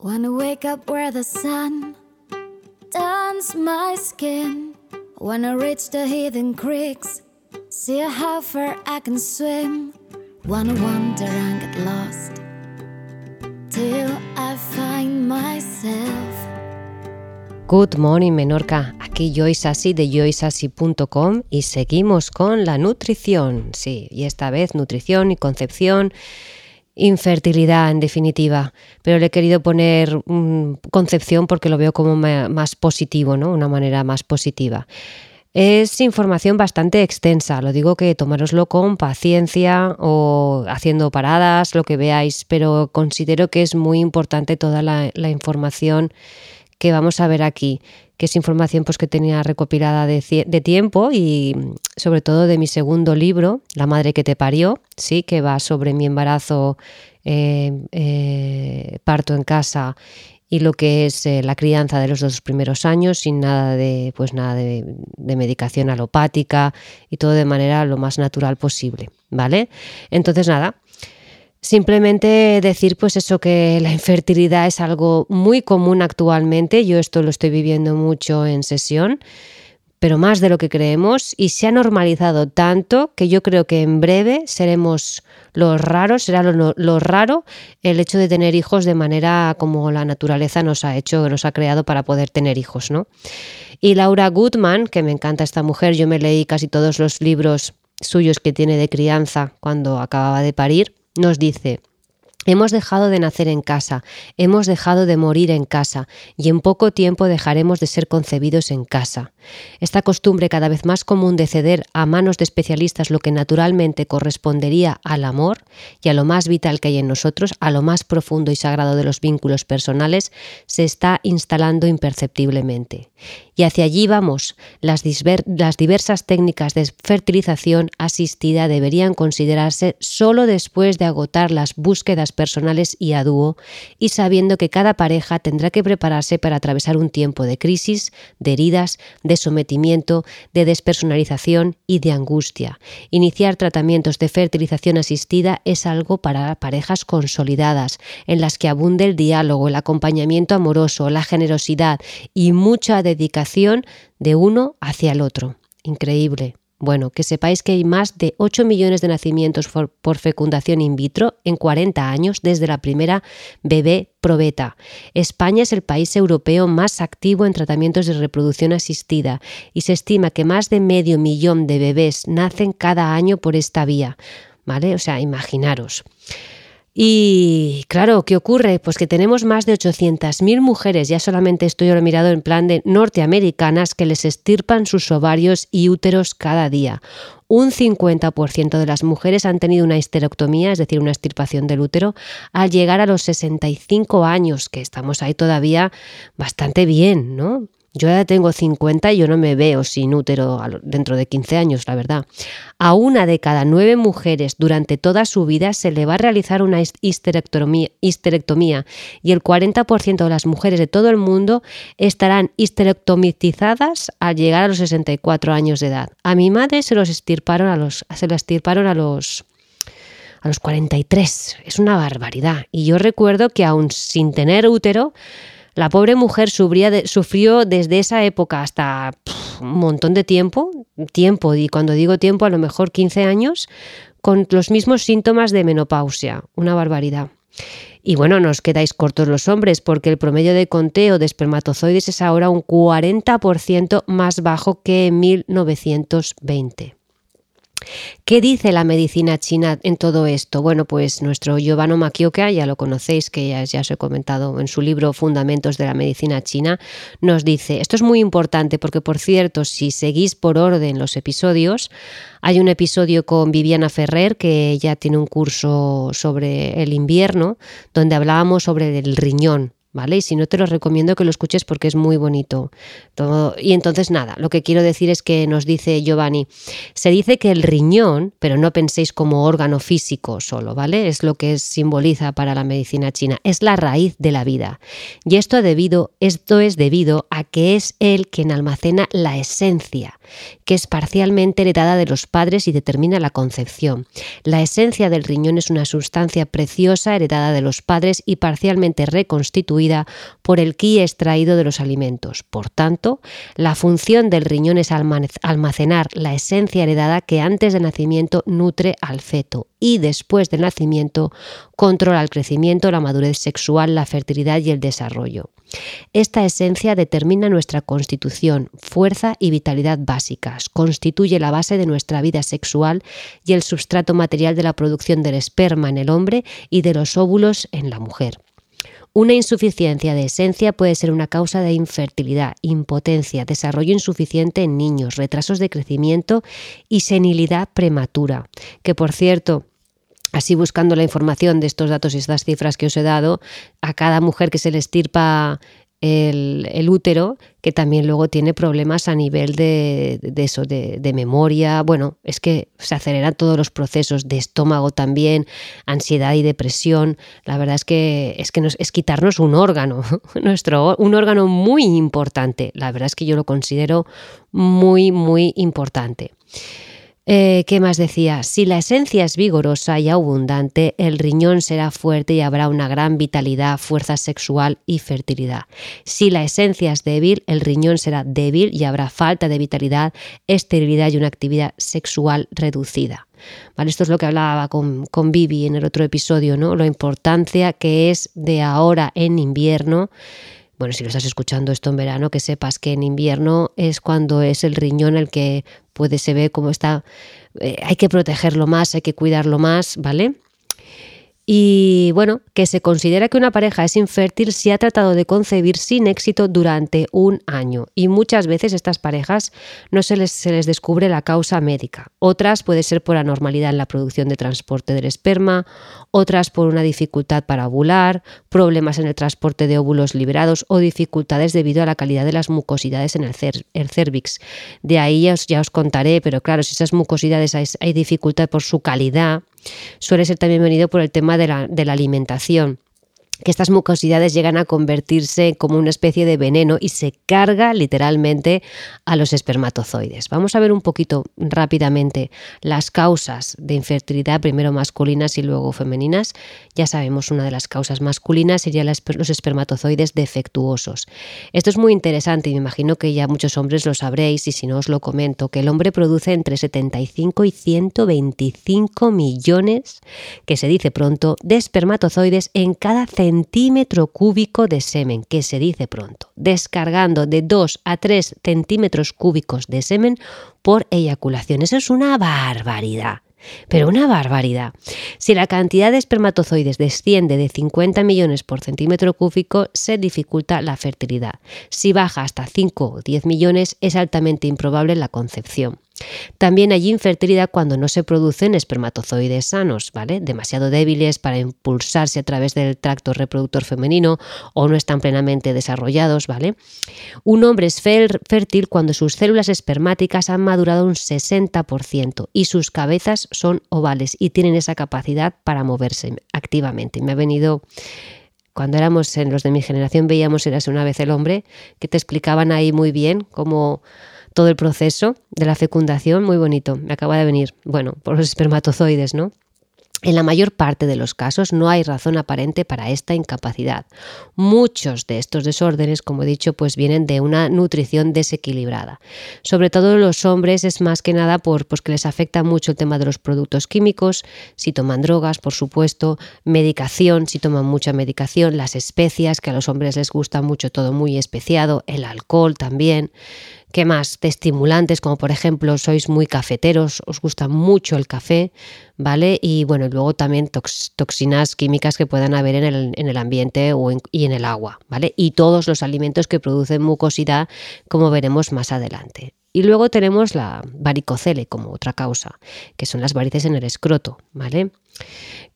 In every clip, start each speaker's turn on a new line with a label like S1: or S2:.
S1: Wanna wake up where the sun turns my skin. Wanna reach the hidden creeks, see how far I can swim. Wanna wander and get lost till I find myself.
S2: Good morning Menorca, aquí Joyce de joyceassi.com y seguimos con la nutrición, sí, y esta vez nutrición y concepción infertilidad en definitiva, pero le he querido poner concepción porque lo veo como más positivo, ¿no? Una manera más positiva. Es información bastante extensa, lo digo que tomároslo con paciencia o haciendo paradas, lo que veáis, pero considero que es muy importante toda la información que vamos a ver aquí, que es información pues, que tenía recopilada de, tiempo y sobre todo de mi segundo libro, La madre que te parió, sí, que va sobre mi embarazo, eh, eh, parto en casa y lo que es eh, la crianza de los dos primeros años sin nada de pues nada de, de, medicación alopática y todo de manera lo más natural posible, ¿vale? Entonces nada, Simplemente decir pues eso que la infertilidad es algo muy común actualmente, yo esto lo estoy viviendo mucho en sesión, pero más de lo que creemos y se ha normalizado tanto que yo creo que en breve seremos los raros, será lo, raro el hecho de tener hijos de manera como la naturaleza nos ha hecho, nos ha creado para poder tener hijos, ¿no? Y Laura Goodman, que me encanta esta mujer, yo me leí casi todos los libros suyos que tiene de crianza cuando acababa de parir nos dice, Hemos dejado de nacer en casa, hemos dejado de morir en casa y en poco tiempo dejaremos de ser concebidos en casa. Esta costumbre cada vez más común de ceder a manos de especialistas lo que naturalmente correspondería al amor y a lo más vital que hay en nosotros, a lo más profundo y sagrado de los vínculos personales, se está instalando imperceptiblemente. Y hacia allí vamos. Las, diversas técnicas de fertilización asistida deberían considerarse solo después de agotar las búsquedas personales y a dúo y sabiendo que cada pareja tendrá que prepararse para atravesar un tiempo de crisis, de heridas, de sometimiento, de despersonalización y de angustia. Iniciar tratamientos de fertilización asistida es algo para parejas consolidadas, en las que abunde el diálogo, el acompañamiento amoroso, la generosidad y mucha dedicación de uno hacia el otro. Increíble. Bueno, que sepáis que hay más de 8 millones de nacimientos por, fecundación in vitro en 40 años desde la primera bebé probeta. España es el país europeo más activo en tratamientos de reproducción asistida y se estima que más de medio millón de bebés nacen cada año por esta vía. ¿Vale? O sea, imaginaros. Y claro, ¿qué ocurre? Pues que tenemos más de 800.000 mujeres, ya solamente estoy lo mirado en plan de norteamericanas, que les estirpan sus ovarios y úteros cada día. Un 50% de las mujeres han tenido una histerectomía, es decir, una extirpación del útero, al llegar a los 65 años, que estamos ahí todavía bastante bien, ¿no? Yo ya tengo 50 y yo no me veo sin útero dentro de 15 años, la verdad. A una de cada nueve mujeres durante toda su vida se le va a realizar una histerectomía, y el 40% de las mujeres de todo el mundo estarán histerectomizadas al llegar a los 64 años de edad. A mi madre se los estirparon a los se la estirparon a los a los 43. Es una barbaridad. Y yo recuerdo que aún sin tener útero la pobre mujer sufrió desde esa época hasta un montón de tiempo, tiempo, y cuando digo tiempo a lo mejor 15 años, con los mismos síntomas de menopausia, una barbaridad. Y bueno, nos quedáis cortos los hombres porque el promedio de conteo de espermatozoides es ahora un 40% más bajo que en 1920. ¿Qué dice la medicina china en todo esto? Bueno, pues nuestro Giovanni Makioka, ya lo conocéis, que ya, ya os he comentado en su libro Fundamentos de la Medicina China, nos dice, esto es muy importante porque, por cierto, si seguís por orden los episodios, hay un episodio con Viviana Ferrer, que ya tiene un curso sobre el invierno, donde hablábamos sobre el riñón, ¿vale? Y si no te lo recomiendo que lo escuches porque es muy bonito. Todo. Y entonces nada, lo que quiero decir es que nos dice Giovanni, se dice que el riñón, pero no penséis como órgano físico solo, ¿vale? Es lo que simboliza para la medicina china, es la raíz de la vida. Y esto, debido, esto es debido a que es él quien almacena la esencia, que es parcialmente heredada de los padres y determina la concepción. La esencia del riñón es una sustancia preciosa heredada de los padres y parcialmente reconstituida por el ki extraído de los alimentos. Por tanto, la función del riñón es almacenar la esencia heredada que antes del nacimiento nutre al feto y después del nacimiento controla el crecimiento, la madurez sexual, la fertilidad y el desarrollo. Esta esencia determina nuestra constitución, fuerza y vitalidad básicas, constituye la base de nuestra vida sexual y el sustrato material de la producción del esperma en el hombre y de los óvulos en la mujer. Una insuficiencia de esencia puede ser una causa de infertilidad, impotencia, desarrollo insuficiente en niños, retrasos de crecimiento y senilidad prematura, que por cierto, Así buscando la información de estos datos y estas cifras que os he dado, a cada mujer que se le estirpa el, útero, que también luego tiene problemas a nivel de, eso, de, memoria. Bueno, es que se aceleran todos los procesos de estómago también, ansiedad y depresión. La verdad es que es que es quitarnos un órgano, nuestro, un órgano muy importante. La verdad es que yo lo considero muy, muy importante. Eh, ¿Qué más decía? Si la esencia es vigorosa y abundante, el riñón será fuerte y habrá una gran vitalidad, fuerza sexual y fertilidad. Si la esencia es débil, el riñón será débil y habrá falta de vitalidad, esterilidad y una actividad sexual reducida. Vale, esto es lo que hablaba con, con Vivi en el otro episodio, ¿no? La importancia que es de ahora en invierno bueno, si lo estás escuchando esto en verano, que sepas que en invierno es cuando es el riñón el que puede se ve cómo está, eh, hay que protegerlo más, hay que cuidarlo más, ¿vale? Y bueno, que se considera que una pareja es infértil si ha tratado de concebir sin éxito durante un año. Y muchas veces estas parejas no se les, se les descubre la causa médica. Otras puede ser por anormalidad en la producción de transporte del esperma, otras por una dificultad para ovular, problemas en el transporte de óvulos liberados o dificultades debido a la calidad de las mucosidades en el, cervix. De ahí ya os, contaré, pero claro, si esas mucosidades hay dificultad por su calidad, suele ser también venido por el tema de la, de la alimentación que estas mucosidades llegan a convertirse como una especie de veneno y se carga literalmente a los espermatozoides. Vamos a ver un poquito rápidamente las causas de infertilidad, primero masculinas y luego femeninas. Ya sabemos, una de las causas masculinas sería los espermatozoides defectuosos. Esto es muy interesante y me imagino que ya muchos hombres lo sabréis y si no os lo comento, que el hombre produce entre 75 y 125 millones, que se dice pronto, de espermatozoides en cada centímetro centímetro cúbico de semen, que se dice pronto, descargando de 2 a 3 centímetros cúbicos de semen por eyaculación. Eso es una barbaridad. Pero una barbaridad. Si la cantidad de espermatozoides desciende de 50 millones por centímetro cúbico, se dificulta la fertilidad. Si baja hasta 5 o 10 millones, es altamente improbable la concepción. También hay infertilidad cuando no se producen espermatozoides sanos, ¿vale? Demasiado débiles para impulsarse a través del tracto reproductor femenino o no están plenamente desarrollados, ¿vale? Un hombre es fértil cuando sus células espermáticas han madurado un 60% y sus cabezas son ovales y tienen esa capacidad para moverse activamente. Me ha venido cuando éramos en los de mi generación veíamos Eras una vez el hombre, que te explicaban ahí muy bien cómo todo el proceso de la fecundación, muy bonito, me acaba de venir, bueno, por los espermatozoides, ¿no? En la mayor parte de los casos no hay razón aparente para esta incapacidad. Muchos de estos desórdenes, como he dicho, pues vienen de una nutrición desequilibrada. Sobre todo los hombres es más que nada por pues que les afecta mucho el tema de los productos químicos, si toman drogas, por supuesto, medicación, si toman mucha medicación, las especias, que a los hombres les gusta mucho todo muy especiado, el alcohol también. ¿Qué más? De estimulantes, como por ejemplo sois muy cafeteros, os gusta mucho el café, ¿vale? Y bueno, luego también toxinas químicas que puedan haber en el, en el ambiente o y en el agua, ¿vale? Y todos los alimentos que producen mucosidad, como veremos más adelante. Y luego tenemos la varicocele como otra causa, que son las varices en el escroto, ¿vale?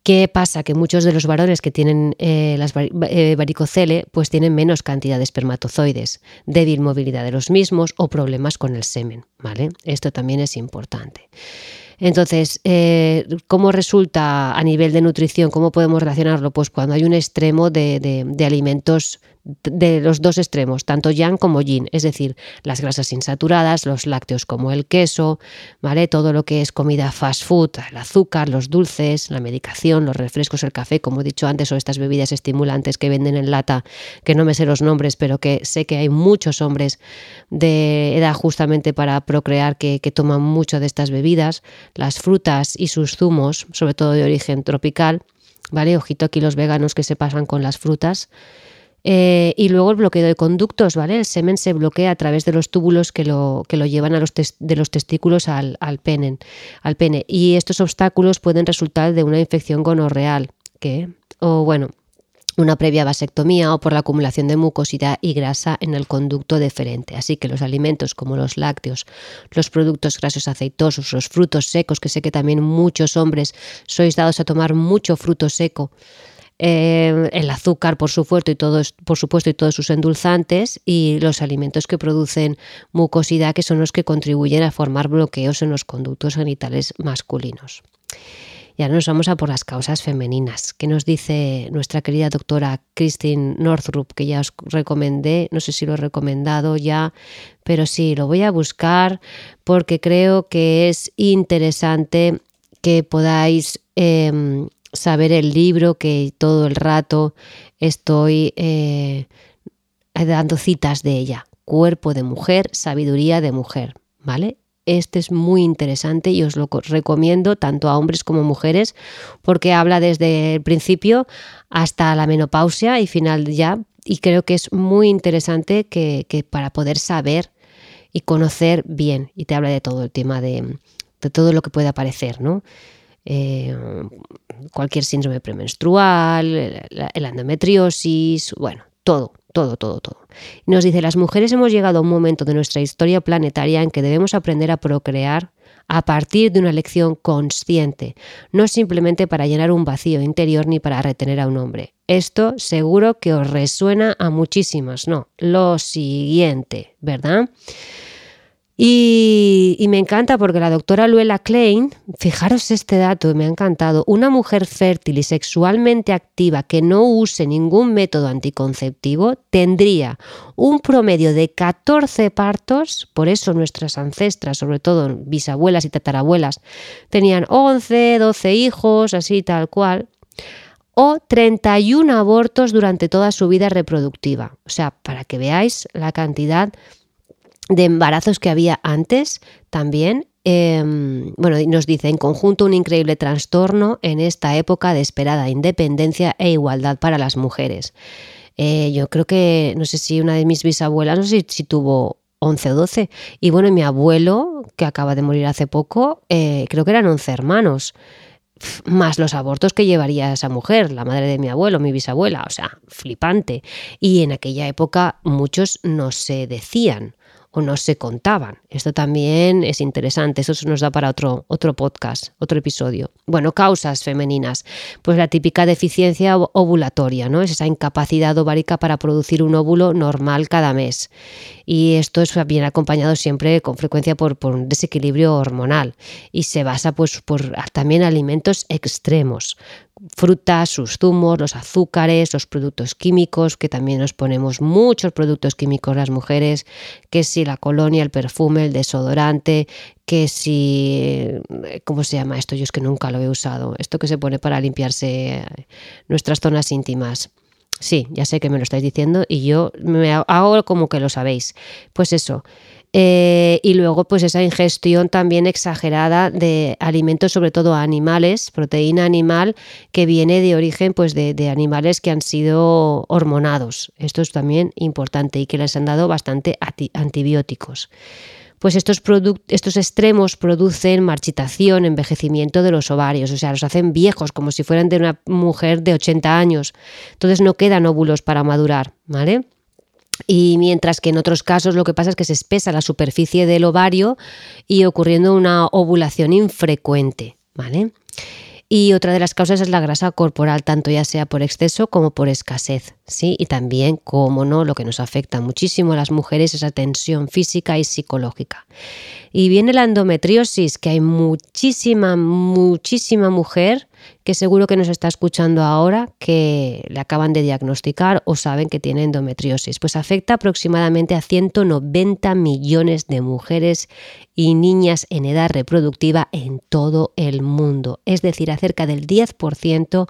S2: ¿Qué pasa? Que muchos de los varones que tienen eh, las eh, varicocele pues tienen menos cantidad de espermatozoides, débil movilidad de los mismos o problemas con el semen, ¿vale? Esto también es importante. Entonces, eh, ¿cómo resulta a nivel de nutrición? ¿Cómo podemos relacionarlo? Pues cuando hay un extremo de, alimentos de los dos extremos, tanto yang como yin, es decir, las grasas insaturadas, los lácteos como el queso, ¿vale? Todo lo que es comida fast food, el azúcar, los dulces, la medicación, los refrescos, el café, como he dicho antes, o estas bebidas estimulantes que venden en lata, que no me sé los nombres, pero que sé que hay muchos hombres de edad justamente para procrear que, que toman mucho de estas bebidas, las frutas y sus zumos, sobre todo de origen tropical, ¿vale? Ojito aquí los veganos que se pasan con las frutas. Eh, y luego el bloqueo de conductos, ¿vale? El semen se bloquea a través de los túbulos que lo, que lo llevan a los de los testículos al, al, pene, al pene. Y estos obstáculos pueden resultar de una infección gonorreal, que, o bueno, una previa vasectomía o por la acumulación de mucosidad y grasa en el conducto deferente. Así que los alimentos como los lácteos, los productos grasos aceitosos, los frutos secos, que sé que también muchos hombres sois dados a tomar mucho fruto seco, eh, el azúcar, por supuesto, y todos, por supuesto, y todos sus endulzantes, y los alimentos que producen mucosidad, que son los que contribuyen a formar bloqueos en los conductos genitales masculinos. Y ahora nos vamos a por las causas femeninas. ¿Qué nos dice nuestra querida doctora Christine Northrup, que ya os recomendé? No sé si lo he recomendado ya, pero sí, lo voy a buscar porque creo que es interesante que podáis em, saber el libro que todo el rato estoy eh, dando citas de ella. Cuerpo de mujer, sabiduría de mujer, ¿vale? Este es muy interesante y os lo recomiendo tanto a hombres como mujeres porque habla desde el principio hasta la menopausia y final ya y creo que es muy interesante que, para poder saber y conocer bien y te habla de todo el tema de, de todo lo que puede aparecer, ¿no? Eh, cualquier síndrome premenstrual, el endometriosis, bueno, todo, todo, todo, todo. Nos dice, las mujeres hemos llegado a un momento de nuestra historia planetaria en que debemos aprender a procrear a partir de una elección consciente, no simplemente para llenar un vacío interior ni para retener a un hombre. Esto seguro que os resuena a muchísimas, no, lo siguiente, ¿verdad? Y, me encanta porque la doctora Luella Klein, fijaros este dato, me ha encantado, una mujer fértil y sexualmente activa que no use ningún método anticonceptivo tendría un promedio de 14 partos, por eso nuestras ancestras, sobre todo bisabuelas y tatarabuelas, tenían 11, 12 hijos, así tal cual, o 31 abortos durante toda su vida reproductiva. O sea, para que veáis la cantidad embarazos que había antes también. Em, bueno, nos dice en conjunto un increíble trastorno en esta época de esperada independencia e igualdad para las mujeres. Eh, yo creo que, no sé si una de mis bisabuelas, no sé si, tuvo 11 o 12. Y bueno, mi abuelo, que acaba de morir hace poco, eh, creo que eran 11 hermanos. Más los abortos que llevaría esa mujer, la madre de mi abuelo, mi bisabuela, o sea, flipante. Y en aquella época muchos no se decían o no se contaban. Esto también es interesante, eso nos da para otro, otro podcast, otro episodio. Bueno, causas femeninas, pues la típica deficiencia ovulatoria, ¿no? Es esa incapacidad ovárica para producir un óvulo normal cada mes. Y esto es bien acompañado siempre con frecuencia por, por un desequilibrio hormonal y se basa pues por también alimentos extremos, frutas, sus zumos, los azúcares, los productos químicos, que también nos ponemos muchos productos químicos las mujeres, que si la colonia, el perfume, el desodorante, que si, ¿cómo se llama esto? Yo es que nunca lo he usado, esto que se pone para limpiarse nuestras zonas íntimas. Sí, ya sé que me lo estáis diciendo y yo me hago como que lo sabéis. Pues eso, eh, y luego, pues esa ingestión también exagerada de alimentos, sobre todo animales, proteína animal, que viene de origen pues, de, animales que han sido hormonados. Esto es también importante y que les han dado bastante antibióticos. Pues estos, estos extremos producen marchitación, envejecimiento de los ovarios, o sea, los hacen viejos, como si fueran de una mujer de 80 años. Entonces no quedan óvulos para madurar, ¿vale? Y mientras que en otros casos lo que pasa es que se espesa la superficie del ovario y ocurriendo una ovulación infrecuente, ¿vale? Y otra de las causas es la grasa corporal, tanto ya sea por exceso como por escasez, ¿sí? Y también, como no, lo que nos afecta muchísimo a las mujeres es la tensión física y psicológica. Y viene la endometriosis, que hay muchísima, muchísima mujer que seguro que nos está escuchando ahora que le acaban de diagnosticar o saben que tiene endometriosis. Pues afecta aproximadamente a 190 millones de mujeres y niñas en edad reproductiva en todo el mundo, es decir, a cerca del 10%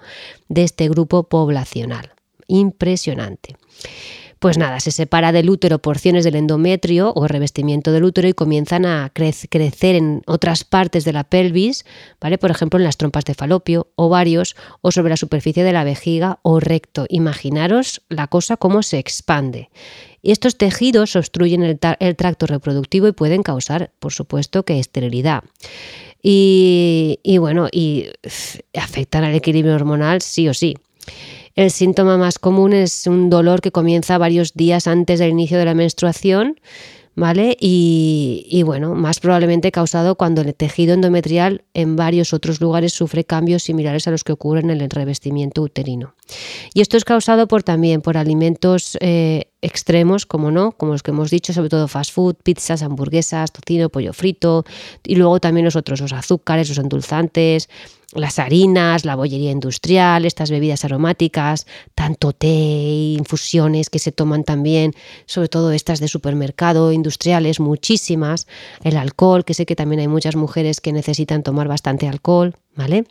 S2: de este grupo poblacional. Impresionante. Pues nada, se separa del útero porciones del endometrio o revestimiento del útero y comienzan a crecer en otras partes de la pelvis, ¿vale? Por ejemplo, en las trompas de falopio, ovarios o sobre la superficie de la vejiga o recto. Imaginaros la cosa cómo se expande. Y estos tejidos obstruyen el, tracto reproductivo y pueden causar, por supuesto, que esterilidad. Y, y bueno, y afectan al equilibrio hormonal sí o sí. El síntoma más común es un dolor que comienza varios días antes del inicio de la menstruación, ¿vale? Y, bueno, más probablemente causado cuando el tejido endometrial en varios otros lugares sufre cambios similares a los que ocurren en el revestimiento uterino. Y esto es causado por también por alimentos eh, extremos, como no, como los que hemos dicho, sobre todo fast food, pizzas, hamburguesas, tocino, pollo frito, y luego también los otros, los azúcares, los endulzantes, las harinas, la bollería industrial, estas bebidas aromáticas, tanto té, infusiones que se toman también, sobre todo estas de supermercado, industriales, muchísimas, el alcohol, que sé que también hay muchas mujeres que necesitan tomar bastante alcohol, ¿vale?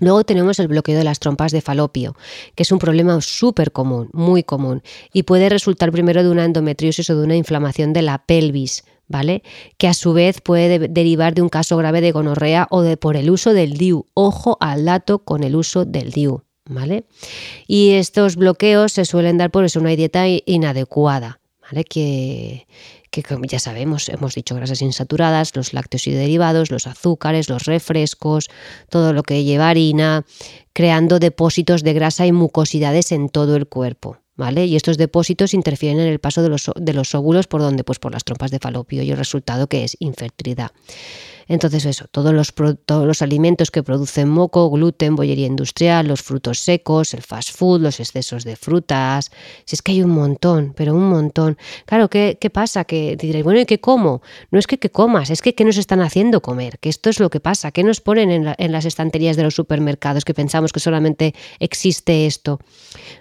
S2: Luego tenemos el bloqueo de las trompas de falopio, que es un problema súper común, muy común, y puede resultar primero de una endometriosis o de una inflamación de la pelvis, ¿vale? Que a su vez puede derivar de un caso grave de gonorrea o de por el uso del DIU. Ojo al dato con el uso del DIU, ¿vale? Y estos bloqueos se suelen dar por eso una dieta inadecuada, ¿vale? Que, que ya sabemos, hemos dicho grasas insaturadas, los lácteos y derivados, los azúcares, los refrescos, todo lo que lleva harina, creando depósitos de grasa y mucosidades en todo el cuerpo. ¿vale? Y estos depósitos interfieren en el paso de los, de los óvulos por donde, pues por las trompas de falopio y el resultado que es infertilidad. Entonces eso, todos los, todos los alimentos que producen moco, gluten, bollería industrial, los frutos secos, el fast food, los excesos de frutas, si es que hay un montón, pero un montón. Claro, ¿qué, qué pasa? Que diréis, bueno, ¿y qué como? No es que comas, es que qué nos están haciendo comer, que esto es lo que pasa, ¿qué nos ponen en, en las estanterías de los supermercados que pensamos que solamente existe esto?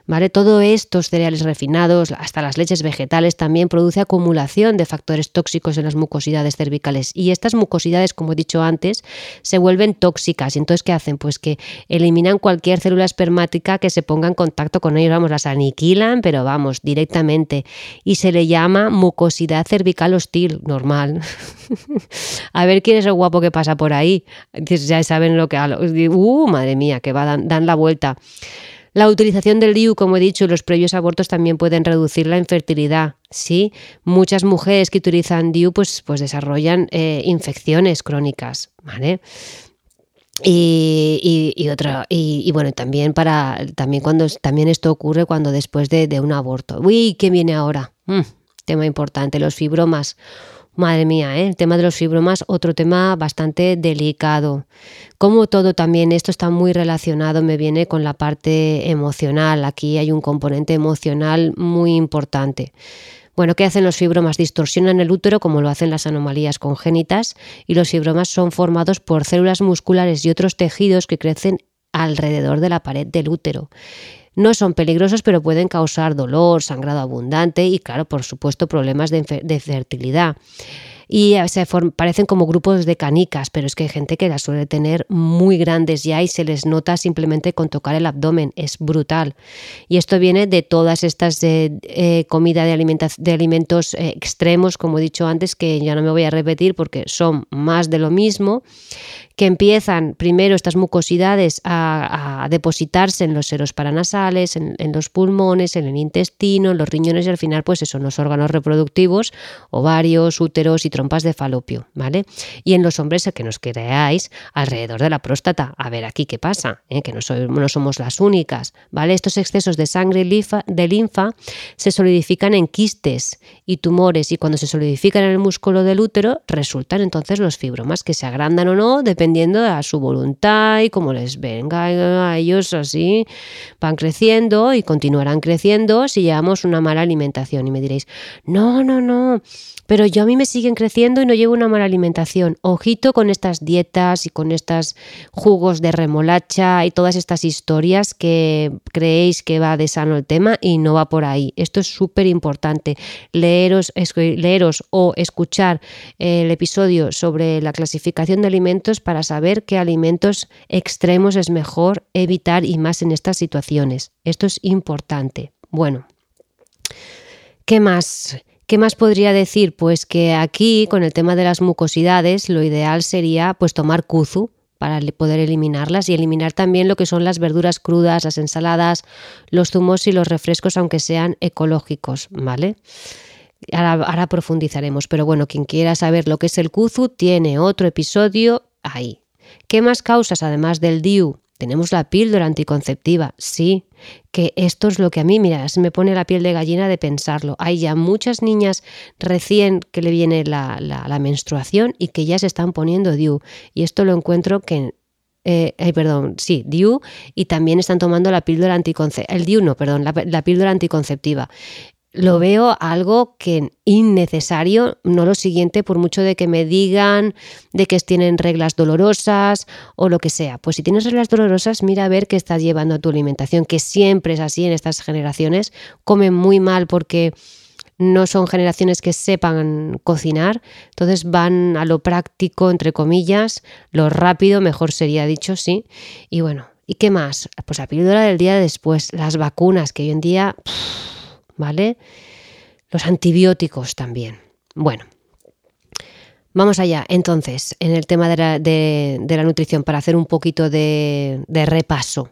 S2: ¿Vale? Todo estos cereales refinados, hasta las leches vegetales, también produce acumulación de factores tóxicos en las mucosidades cervicales y estas mucosidades como he dicho antes, se vuelven tóxicas. Y entonces, ¿qué hacen? Pues que eliminan cualquier célula espermática que se ponga en contacto con ellos, vamos, las aniquilan, pero vamos, directamente. Y se le llama mucosidad cervical hostil, normal. a ver quién es el guapo que pasa por ahí. Ya saben lo que... Uh, madre mía, que va, dan la vuelta. La utilización del DIU, como he dicho, los previos abortos también pueden reducir la infertilidad. Sí, muchas mujeres que utilizan DIU pues, pues desarrollan eh, infecciones crónicas, ¿vale? Y, y, otra y, bueno también para también cuando también esto ocurre cuando después de, un aborto uy qué viene ahora mm, tema importante los fibromas Madre mía, ¿eh? el tema de los fibromas, otro tema bastante delicado. Como todo también, esto está muy relacionado, me viene con la parte emocional. Aquí hay un componente emocional muy importante. Bueno, ¿qué hacen los fibromas? Distorsionan el útero como lo hacen las anomalías congénitas y los fibromas son formados por células musculares y otros tejidos que crecen alrededor de la pared del útero. No son peligrosos, pero pueden causar dolor, sangrado abundante y, claro, por supuesto, problemas de, de fertilidad y se parecen como grupos de canicas, pero es que hay gente que las suele tener muy grandes ya y se les nota simplemente con tocar el abdomen, es brutal. Y esto viene de todas estas eh, eh, comida de, de alimentos eh, extremos, como he dicho antes, que ya no me voy a repetir porque son más de lo mismo, que empiezan primero estas mucosidades a, depositarse en los seros paranasales, en, los pulmones, en el intestino, en los riñones y al final pues eso, en los órganos reproductivos, ovarios, úteros y trompas de falopio, ¿vale? Y en los hombres, que nos creáis, alrededor de la próstata. A ver aquí qué pasa, ¿eh? que no, somos las únicas, ¿vale? Estos excesos de sangre y de linfa se solidifican en quistes y tumores y cuando se solidifican en el músculo del útero resultan entonces los fibromas que se agrandan o no, dependiendo de su voluntad y cómo les venga a ellos así, van creciendo y continuarán creciendo si llevamos una mala alimentación. Y me diréis, no, no, no, pero yo a mí me siguen creciendo creciendo y no lleva una mala alimentación. Ojito con estas dietas y con estos jugos de remolacha y todas estas historias que creéis que va de sano el tema y no va por ahí. Esto es súper importante. Leeros, leeros o escuchar el episodio sobre la clasificación de alimentos para saber qué alimentos extremos es mejor evitar y más en estas situaciones. Esto es importante. Bueno, ¿qué más? ¿Qué más podría decir? Pues que aquí, con el tema de las mucosidades, lo ideal sería pues tomar kuzu para poder eliminarlas y eliminar también lo que son las verduras crudas, las ensaladas, los zumos y los refrescos, aunque sean ecológicos, ¿vale? Ahora, profundizaremos, pero bueno, quien quiera saber lo que es el kuzu tiene otro episodio ahí. ¿Qué más causas, además del DIU? Tenemos la píldora anticonceptiva, sí, que esto es lo que a mí, mira, se me pone la piel de gallina de pensarlo. Hay ya muchas niñas recién que le viene la, menstruación y que ya se están poniendo DIU. Y esto lo encuentro que eh, perdón, sí, DIU y también están tomando la píldora el DIU no, perdón, la, píldora anticonceptiva lo veo algo que innecesario, no lo siguiente, por mucho de que me digan de que tienen reglas dolorosas o lo que sea. Pues si tienes reglas dolorosas, mira a ver qué estás llevando a tu alimentación, que siempre es así en estas generaciones, comen muy mal porque no son generaciones que sepan cocinar, entonces van a lo práctico, entre comillas, lo rápido, mejor sería dicho, sí. Y bueno, ¿y qué más? Pues la píldora del día después, las vacunas, que hoy en día... ¿vale? Los antibióticos también. Bueno, vamos allá. Entonces, en el tema de la, nutrición, para hacer un poquito de, de repaso.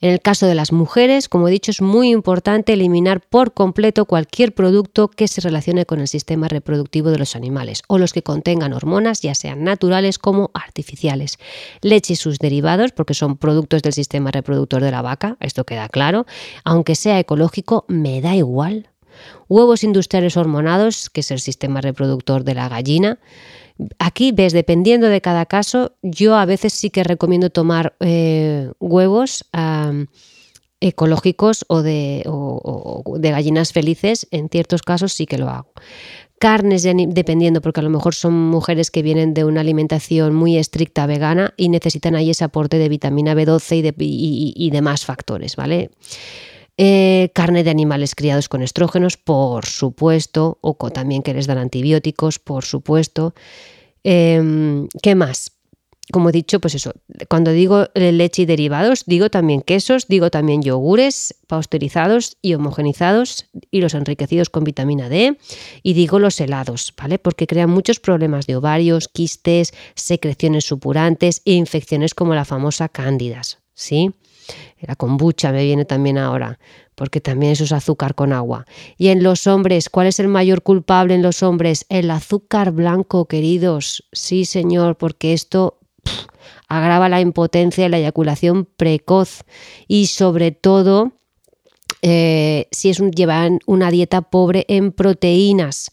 S2: En el caso de las mujeres, como he dicho, es muy importante eliminar por completo cualquier producto que se relacione con el sistema reproductivo de los animales o los que contengan hormonas, ya sean naturales como artificiales. Leche y sus derivados, porque son productos del sistema reproductor de la vaca, esto queda claro. Aunque sea ecológico, me da igual. Huevos industriales hormonados, que es el sistema reproductor de la gallina Aquí ves, dependiendo de cada caso, yo a veces sí que recomiendo tomar eh, huevos ecológicos o de, gallinas felices, en ciertos casos sí que lo hago carnes dependiendo, porque a lo mejor son mujeres que vienen de una alimentación muy estricta vegana y necesitan ahí ese aporte de vitamina B12 y, de, y demás factores, ¿vale? Eh, carne de animales criados con estrógenos, por supuesto, o también que les dan antibióticos, por supuesto. Em, ¿Qué más? Como he dicho, pues eso, cuando digo leche y derivados, digo también quesos, digo también yogures pasteurizados y homogenizados y los enriquecidos con vitamina D y digo los helados, ¿vale? Porque crean muchos problemas de ovarios, quistes, secreciones supurantes e infecciones como la famosa cándidas, ¿sí? La kombucha me viene también ahora, porque también eso es azúcar con agua. Y en los hombres, ¿cuál es el mayor culpable en los hombres? El azúcar blanco, queridos. Sí, señor, porque esto agrava la impotencia y la eyaculación precoz. Y sobre todo, eh, si es llevan una dieta pobre en proteínas.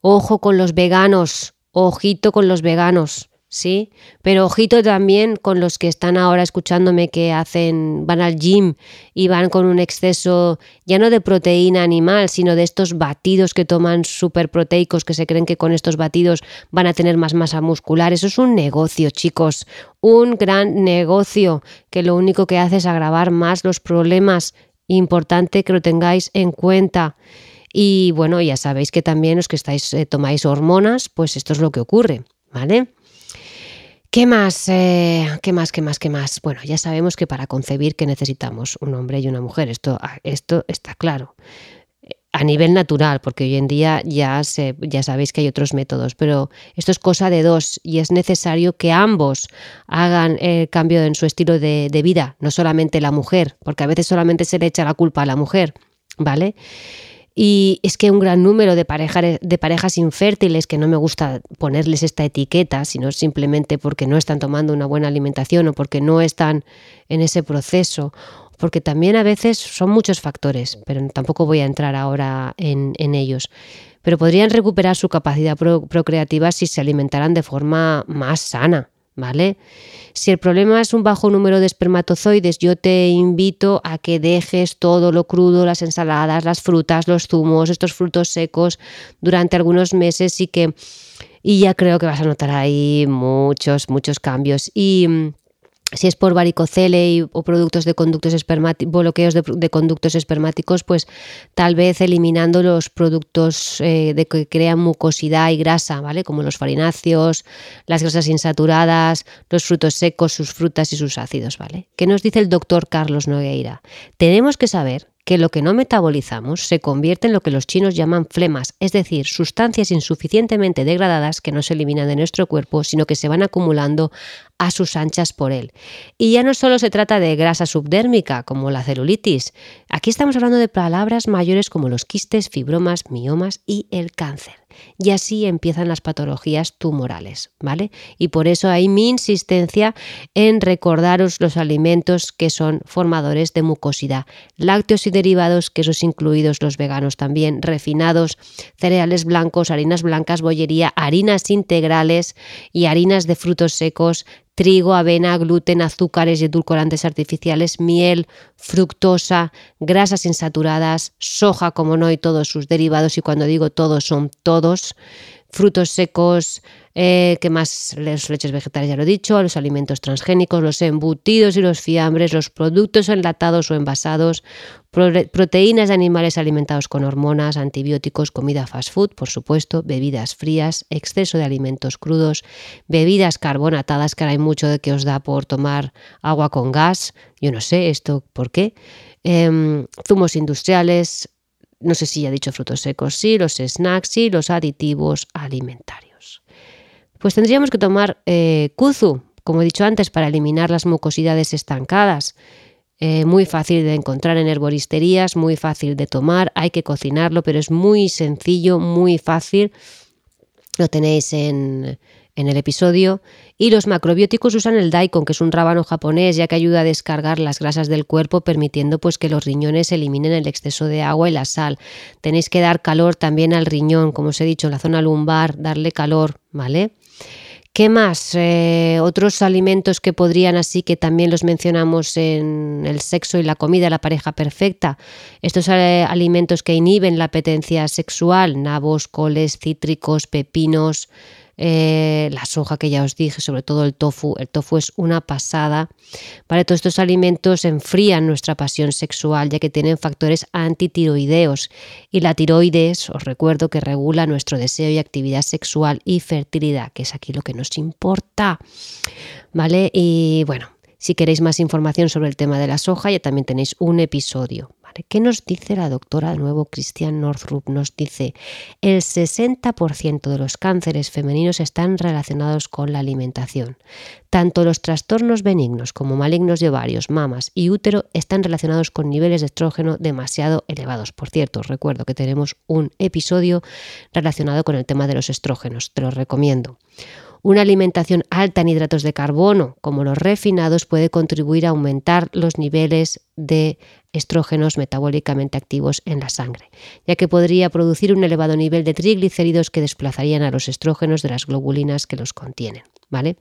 S2: Ojo con los veganos, ojito con los veganos. ¿Sí? Pero ojito también con los que están ahora escuchándome que hacen, van al gym y van con un exceso ya no de proteína animal, sino de estos batidos que toman súper proteicos, que se creen que con estos batidos van a tener más masa muscular. Eso es un negocio, chicos, un gran negocio que lo único que hace es agravar más los problemas. Importante que lo tengáis en cuenta. Y bueno, ya sabéis que también los que estáis eh, tomáis hormonas, pues esto es lo que ocurre, ¿vale? ¿Qué más? Eh, ¿Qué más? ¿Qué más? ¿Qué más? Bueno, ya sabemos que para concebir que necesitamos un hombre y una mujer. Esto, ah, esto está claro. A nivel natural, porque hoy en día ya, se, ya sabéis que hay otros métodos, pero esto es cosa de dos y es necesario que ambos hagan el cambio en su estilo de, de vida, no solamente la mujer, porque a veces solamente se le echa la culpa a la mujer, ¿vale? Y es que un gran número de, de parejas infértiles, que no me gusta ponerles esta etiqueta, sino simplemente porque no están tomando una buena alimentación o porque no están en ese proceso, porque también a veces son muchos factores, pero tampoco voy a entrar ahora en, ellos. Pero podrían recuperar su capacidad procreativa si se alimentaran de forma más sana, ¿vale? Si el problema es un bajo número de espermatozoides, yo te invito a que dejes todo lo crudo, las ensaladas, las frutas, los zumos, estos frutos secos durante algunos meses y que y ya creo que vas a notar ahí muchos, muchos cambios. Y si es por varicocele o productos de conductos espermáticos, bloqueos de, conductos espermáticos, pues tal vez eliminando los productos eh, de que crean mucosidad y grasa, ¿vale? Como los farináceos, las grasas insaturadas, los frutos secos, sus frutas y sus ácidos, ¿vale? ¿Qué nos dice el doctor Carlos Nogueira? Tenemos que saber que lo que no metabolizamos se convierte en lo que los chinos llaman flemas, es decir, sustancias insuficientemente degradadas que no se eliminan de nuestro cuerpo, sino que se van acumulando a sus anchas por él. Y ya no solo se trata de grasa subdérmica, como la celulitis, aquí estamos hablando de palabras mayores como los quistes, fibromas, miomas y el cáncer y así empiezan las patologías tumorales, ¿vale? Y por eso hay mi insistencia en recordaros los alimentos que son formadores de mucosidad, lácteos y derivados, quesos incluidos los veganos también, refinados, cereales blancos, harinas blancas, bollería, harinas integrales y harinas de frutos secos, trigo, avena, gluten, azúcares y edulcorantes artificiales, miel, fructosa, grasas insaturadas, soja, como no, y todos sus derivados. Y cuando digo todos, son todos. Frutos secos, eh, ¿Qué más? Las leches vegetales, ya lo he dicho, los alimentos transgénicos, los embutidos y los fiambres, los productos enlatados o envasados, proteínas de animales alimentados con hormonas, antibióticos, comida fast food, por supuesto, bebidas frías, exceso de alimentos crudos, bebidas carbonatadas, que ahora hay mucho de que os da por tomar agua con gas, yo no sé esto por qué, em, zumos industriales, no sé si ya dicho frutos secos, sí, los snacks y los aditivos alimentarios. Pues tendríamos que tomar eh, kuzu, como he dicho antes, para eliminar las mucosidades estancadas. Eh, muy fácil de encontrar en herboristerías, muy fácil de tomar, hay que cocinarlo, pero es muy sencillo, muy fácil. Lo tenéis en, en el episodio. Y los macrobióticos usan el daikon, que es un rábano japonés, ya que ayuda a descargar las grasas del cuerpo, permitiendo pues que los riñones eliminen el exceso de agua y la sal. Tenéis que dar calor también al riñón, como os he dicho, la zona lumbar, darle calor, ¿vale? ¿Qué más? Eh, otros alimentos que podrían, así que también los mencionamos en el sexo y la comida, la pareja perfecta. Estos eh, alimentos que inhiben la apetencia sexual, nabos, coles, cítricos, pepinos, eh, la soja que ya os dije, sobre todo el tofu. El tofu es una pasada. Para Todos estos alimentos enfrían nuestra pasión sexual ya que tienen factores antitiroideos y la tiroides, os recuerdo que regula nuestro deseo y actividad sexual y fertilidad, que es aquí lo que nos importa. ¿Vale? Y bueno, si queréis más información sobre el tema de la soja, ya también tenéis un episodio. ¿Qué nos dice la doctora de nuevo Christian Northrup? Nos dice, el 60% de los cánceres femeninos están relacionados con la alimentación. Tanto los trastornos benignos como malignos de ovarios, mamas y útero están relacionados con niveles de estrógeno demasiado elevados. Por cierto, os recuerdo que tenemos un episodio relacionado con el tema de los estrógenos, te lo recomiendo. Una alimentación alta en hidratos de carbono, como los refinados, puede contribuir a aumentar los niveles de estrógenos metabólicamente activos en la sangre, ya que podría producir un elevado nivel de triglicéridos que desplazarían a los estrógenos de las globulinas que los contienen, ¿vale?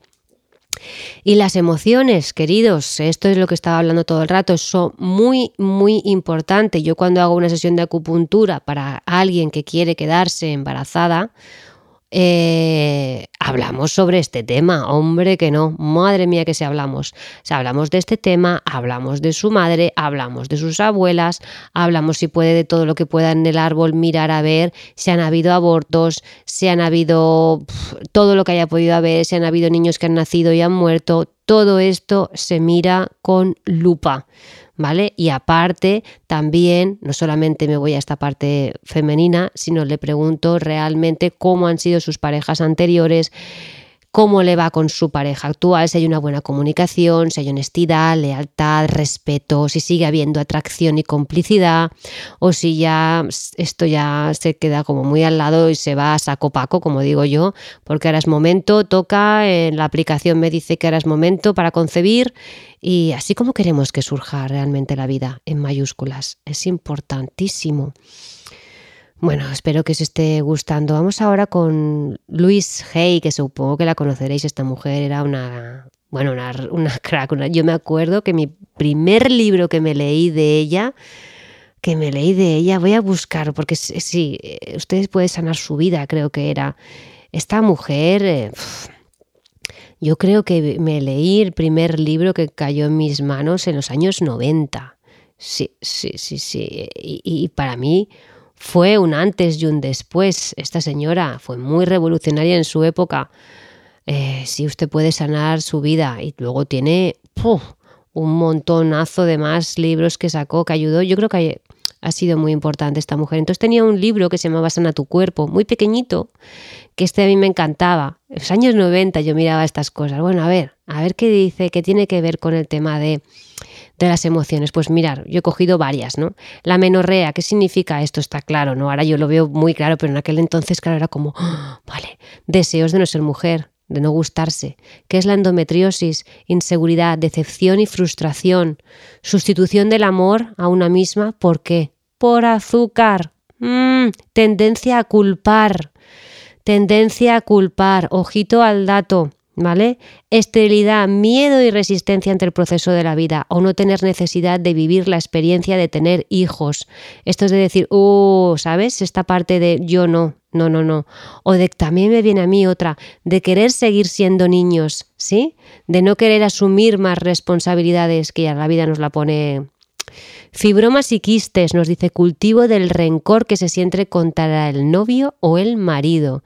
S2: Y las emociones, queridos, esto es lo que estaba hablando todo el rato, son muy, muy importantes. Yo cuando hago una sesión de acupuntura para alguien que quiere quedarse embarazada, eh, hablamos sobre este tema, hombre que no, madre mía que si hablamos. Si hablamos de este tema, hablamos de su madre, hablamos de sus abuelas, hablamos si puede de todo lo que pueda en el árbol mirar a ver, si han habido abortos, si han habido todo lo que haya podido haber, si han habido niños que han nacido y han muerto, todo esto se mira con lupa. ¿Vale? Y aparte, también, no solamente me voy a esta parte femenina, sino le pregunto realmente cómo han sido sus parejas anteriores, cómo le va con su pareja actual, si hay una buena comunicación, si hay honestidad, lealtad, respeto, si sigue habiendo atracción y complicidad, o si ya esto ya se queda como muy al lado y se va a saco paco, como digo yo, porque ahora es momento, toca, en la aplicación me dice que ahora es momento para concebir y así como queremos que surja realmente la vida en mayúsculas, es importantísimo. Bueno, espero que os esté gustando. Vamos ahora con Louise Hay, que supongo que la conoceréis. Esta mujer era una, bueno, una, una crack. yo me acuerdo que mi primer libro que me leí de ella, que me leí de ella, voy a buscar, porque sí, ustedes pueden sanar su vida, creo que era. Esta mujer, eh, yo creo que me leí el primer libro que cayó en mis manos en los años 90. Sí, sí, sí, sí. y para mí fue un antes y un después. Esta señora fue muy revolucionaria en su época. Eh, si usted puede sanar su vida y luego tiene un montonazo de más libros que sacó, que ayudó. Yo creo que ha sido muy importante esta mujer. Entonces tenía un libro que se llamaba Sana tu cuerpo, muy pequeñito, que este a mí me encantaba. En los años 90 yo miraba estas cosas. Bueno, a ver, a ver qué dice, qué tiene que ver con el tema de de las emociones. Pues mirar, yo he cogido varias, ¿no? La menorrea, ¿qué significa esto? Está claro, ¿no? Ahora yo lo veo muy claro, pero en aquel entonces, claro, era como, ¡ah! vale, deseos de no ser mujer, de no gustarse. ¿Qué es la endometriosis? Inseguridad, decepción y frustración. Sustitución del amor a una misma, ¿por qué? Por azúcar. Mm, tendencia a culpar. Tendencia a culpar. Ojito al dato. ¿Vale? Esterilidad, miedo y resistencia ante el proceso de la vida o no tener necesidad de vivir la experiencia de tener hijos. Esto es de decir, oh, ¿sabes? Esta parte de yo no, no, no, no. O de también me viene a mí otra, de querer seguir siendo niños, ¿sí? De no querer asumir más responsabilidades que ya la vida nos la pone Fibromas y quistes, nos dice cultivo del rencor que se siente contra el novio o el marido.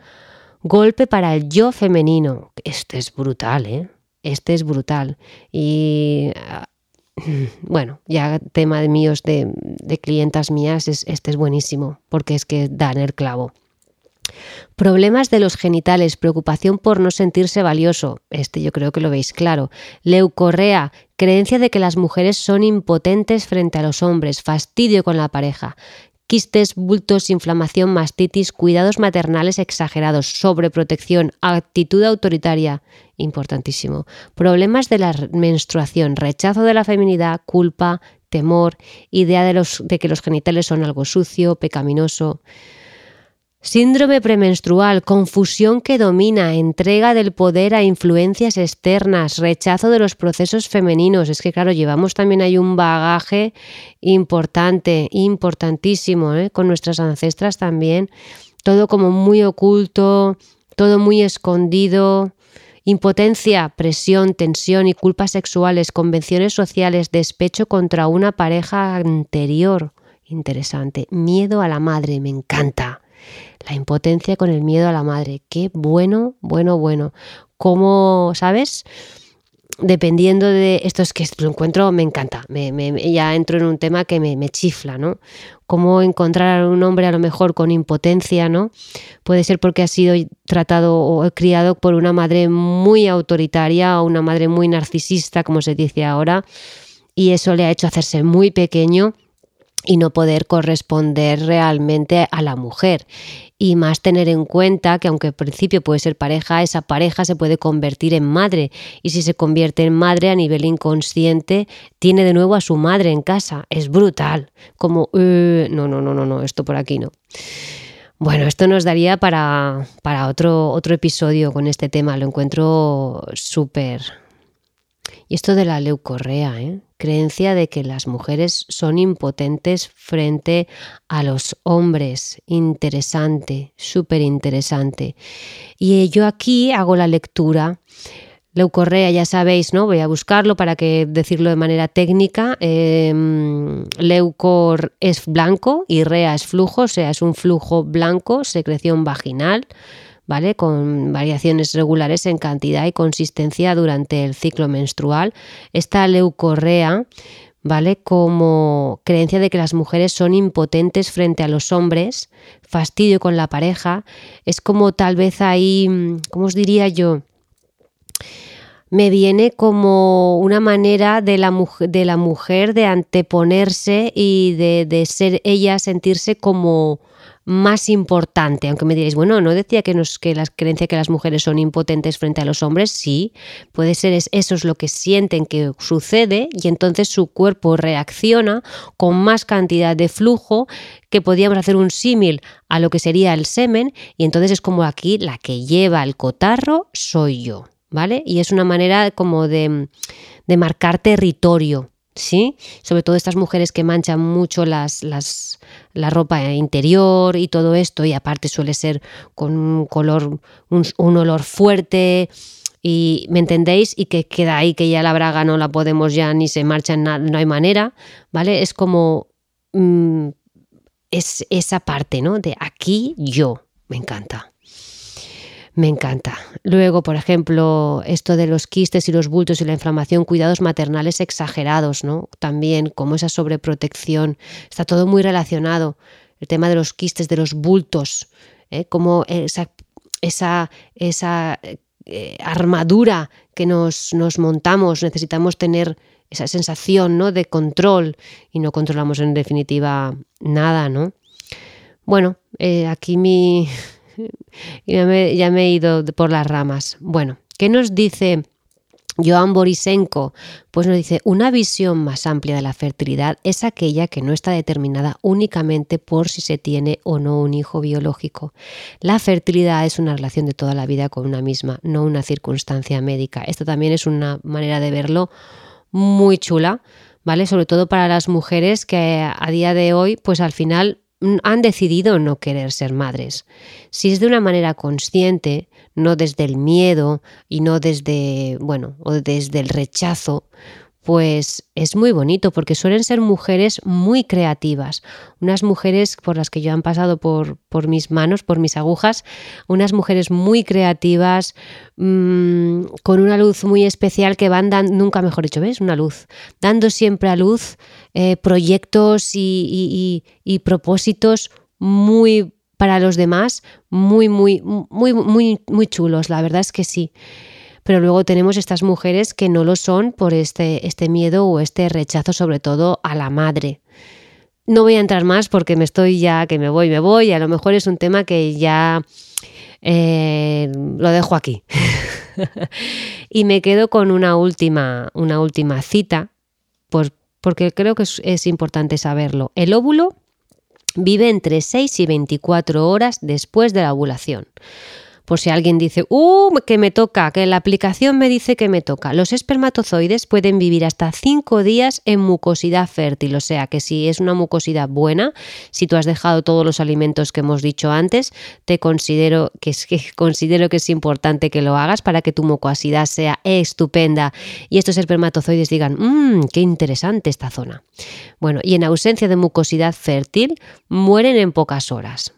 S2: Golpe para el yo femenino. Este es brutal, ¿eh? Este es brutal. Y ah, bueno, ya tema de míos de, de clientas mías, este es buenísimo, porque es que dan el clavo. Problemas de los genitales, preocupación por no sentirse valioso, este yo creo que lo veis claro. Leucorrea, creencia de que las mujeres son impotentes frente a los hombres, fastidio con la pareja quistes, bultos, inflamación, mastitis, cuidados maternales exagerados, sobreprotección, actitud autoritaria, importantísimo, problemas de la menstruación, rechazo de la feminidad, culpa, temor, idea de, los, de que los genitales son algo sucio, pecaminoso. Síndrome premenstrual, confusión que domina, entrega del poder a influencias externas, rechazo de los procesos femeninos. Es que claro, llevamos también ahí un bagaje importante, importantísimo, ¿eh? con nuestras ancestras también. Todo como muy oculto, todo muy escondido. Impotencia, presión, tensión y culpas sexuales, convenciones sociales, despecho contra una pareja anterior. Interesante. Miedo a la madre, me encanta. La impotencia con el miedo a la madre. Qué bueno, bueno, bueno. ¿Cómo, sabes? Dependiendo de esto es que lo encuentro, me encanta. Me, ya entro en un tema que me, chifla, ¿no? Cómo encontrar a un hombre a lo mejor con impotencia, ¿no? Puede ser porque ha sido tratado o criado por una madre muy autoritaria o una madre muy narcisista, como se dice ahora, y eso le ha hecho hacerse muy pequeño y no poder corresponder realmente a la mujer. Y más tener en cuenta que aunque al principio puede ser pareja, esa pareja se puede convertir en madre. Y si se convierte en madre a nivel inconsciente, tiene de nuevo a su madre en casa. Es brutal. Como, eh, no, no, no, no, no, esto por aquí no. Bueno, esto nos daría para, para otro, otro episodio con este tema. Lo encuentro súper. Y esto de la leucorrea, ¿eh? Creencia de que las mujeres son impotentes frente a los hombres. Interesante, súper interesante. Y yo aquí hago la lectura. Leucorrea, ya sabéis, ¿no? Voy a buscarlo para que decirlo de manera técnica. Em, leucor es blanco y rea es flujo, o sea, es un flujo blanco, secreción vaginal. ¿Vale? Con variaciones regulares en cantidad y consistencia durante el ciclo menstrual. Esta leucorrea, ¿vale? Como creencia de que las mujeres son impotentes frente a los hombres, fastidio con la pareja, es como tal vez ahí, ¿cómo os diría yo? me viene como una manera de la, de la mujer de anteponerse y de, de, ser ella, sentirse como más importante, aunque me diréis, bueno, no decía que, nos, que creencia que las mujeres son impotentes frente a los hombres, sí, puede ser eso es lo que sienten que sucede y entonces su cuerpo reacciona con más cantidad de flujo que podríamos hacer un símil a lo que sería el semen y entonces es como aquí la que lleva el cotarro soy yo, ¿vale? Y es una manera como de, de marcar territorio. ¿Sí? Sobre todo estas mujeres que manchan mucho las, las, la ropa interior y todo esto, y aparte suele ser con un color, un, olor fuerte. Y me entendéis, y que queda ahí que ya la braga no la podemos ya ni se marcha, nada, no hay manera, ¿vale? Es como mm, es esa parte, ¿no? De aquí yo, me encanta. Me encanta. Luego, por ejemplo, esto de los quistes y los bultos y la inflamación, cuidados maternales exagerados, ¿no? También como esa sobreprotección. Está todo muy relacionado. El tema de los quistes, de los bultos, ¿eh? como esa, esa, esa eh, armadura que nos, nos montamos, necesitamos tener esa sensación ¿no? de control y no controlamos en definitiva nada, ¿no? Bueno, eh, aquí mi, ya me, ya me he ido por las ramas. Bueno, ¿qué nos dice Joan Borisenko, pues nos dice, una visión más amplia de la fertilidad es aquella que no está determinada únicamente por si se tiene o no un hijo biológico. La fertilidad es una relación de toda la vida con una misma, no una circunstancia médica. Esto también es una manera de verlo muy chula, ¿vale? Sobre todo para las mujeres que a día de hoy, pues al final han decidido no querer ser madres. Si es de una manera consciente, no desde el miedo y no desde, bueno, o desde el rechazo, pues es muy bonito porque suelen ser mujeres muy creativas, unas mujeres por las que yo han pasado por, por mis manos, por mis agujas, unas mujeres muy creativas, mmm, con una luz muy especial que van dando, nunca mejor dicho, ¿ves? Una luz, dando siempre a luz eh, proyectos y, y propósitos muy para los demás, muy, muy, muy, muy, muy chulos, la verdad es que sí pero luego tenemos estas mujeres que no lo son por este, este miedo o este rechazo sobre todo a la madre. No voy a entrar más porque me estoy ya, que me voy, me voy, a lo mejor es un tema que ya eh, lo dejo aquí. y me quedo con una última, una última cita, pues, porque creo que es, es importante saberlo. El óvulo vive entre 6 y 24 horas después de la ovulación por si alguien dice, ¡uh! que me toca, que la aplicación me dice que me toca. Los espermatozoides pueden vivir hasta 5 días en mucosidad fértil, o sea que si es una mucosidad buena, si tú has dejado todos los alimentos que hemos dicho antes, te considero que es, que considero que es importante que lo hagas para que tu mucosidad sea estupenda y estos espermatozoides digan, mmm, qué interesante esta zona. Bueno, y en ausencia de mucosidad fértil, mueren en pocas horas.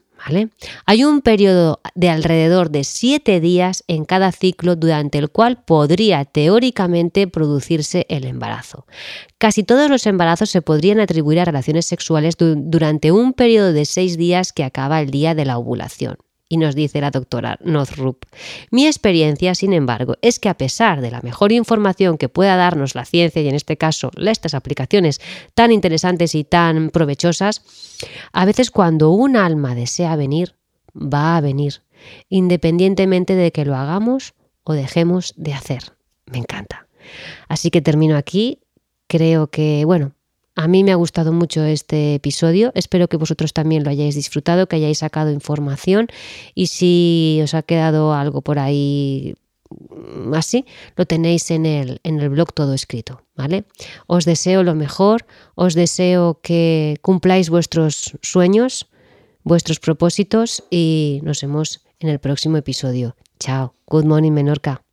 S2: Hay un periodo de alrededor de 7 días en cada ciclo durante el cual podría teóricamente producirse el embarazo. Casi todos los embarazos se podrían atribuir a relaciones sexuales durante un periodo de 6 días que acaba el día de la ovulación. Y nos dice la doctora Northrup. Mi experiencia, sin embargo, es que a pesar de la mejor información que pueda darnos la ciencia y en este caso estas aplicaciones tan interesantes y tan provechosas, a veces cuando un alma desea venir, va a venir, independientemente de que lo hagamos o dejemos de hacer. Me encanta. Así que termino aquí. Creo que, bueno, a mí me ha gustado mucho este episodio, espero que vosotros también lo hayáis disfrutado, que hayáis sacado información y si os ha quedado algo por ahí mm, así, lo tenéis en el, en el blog todo escrito, ¿vale? Os deseo lo mejor, os deseo que cumpláis vuestros sueños, vuestros propósitos y nos vemos en el próximo episodio. Chao, good morning Menorca.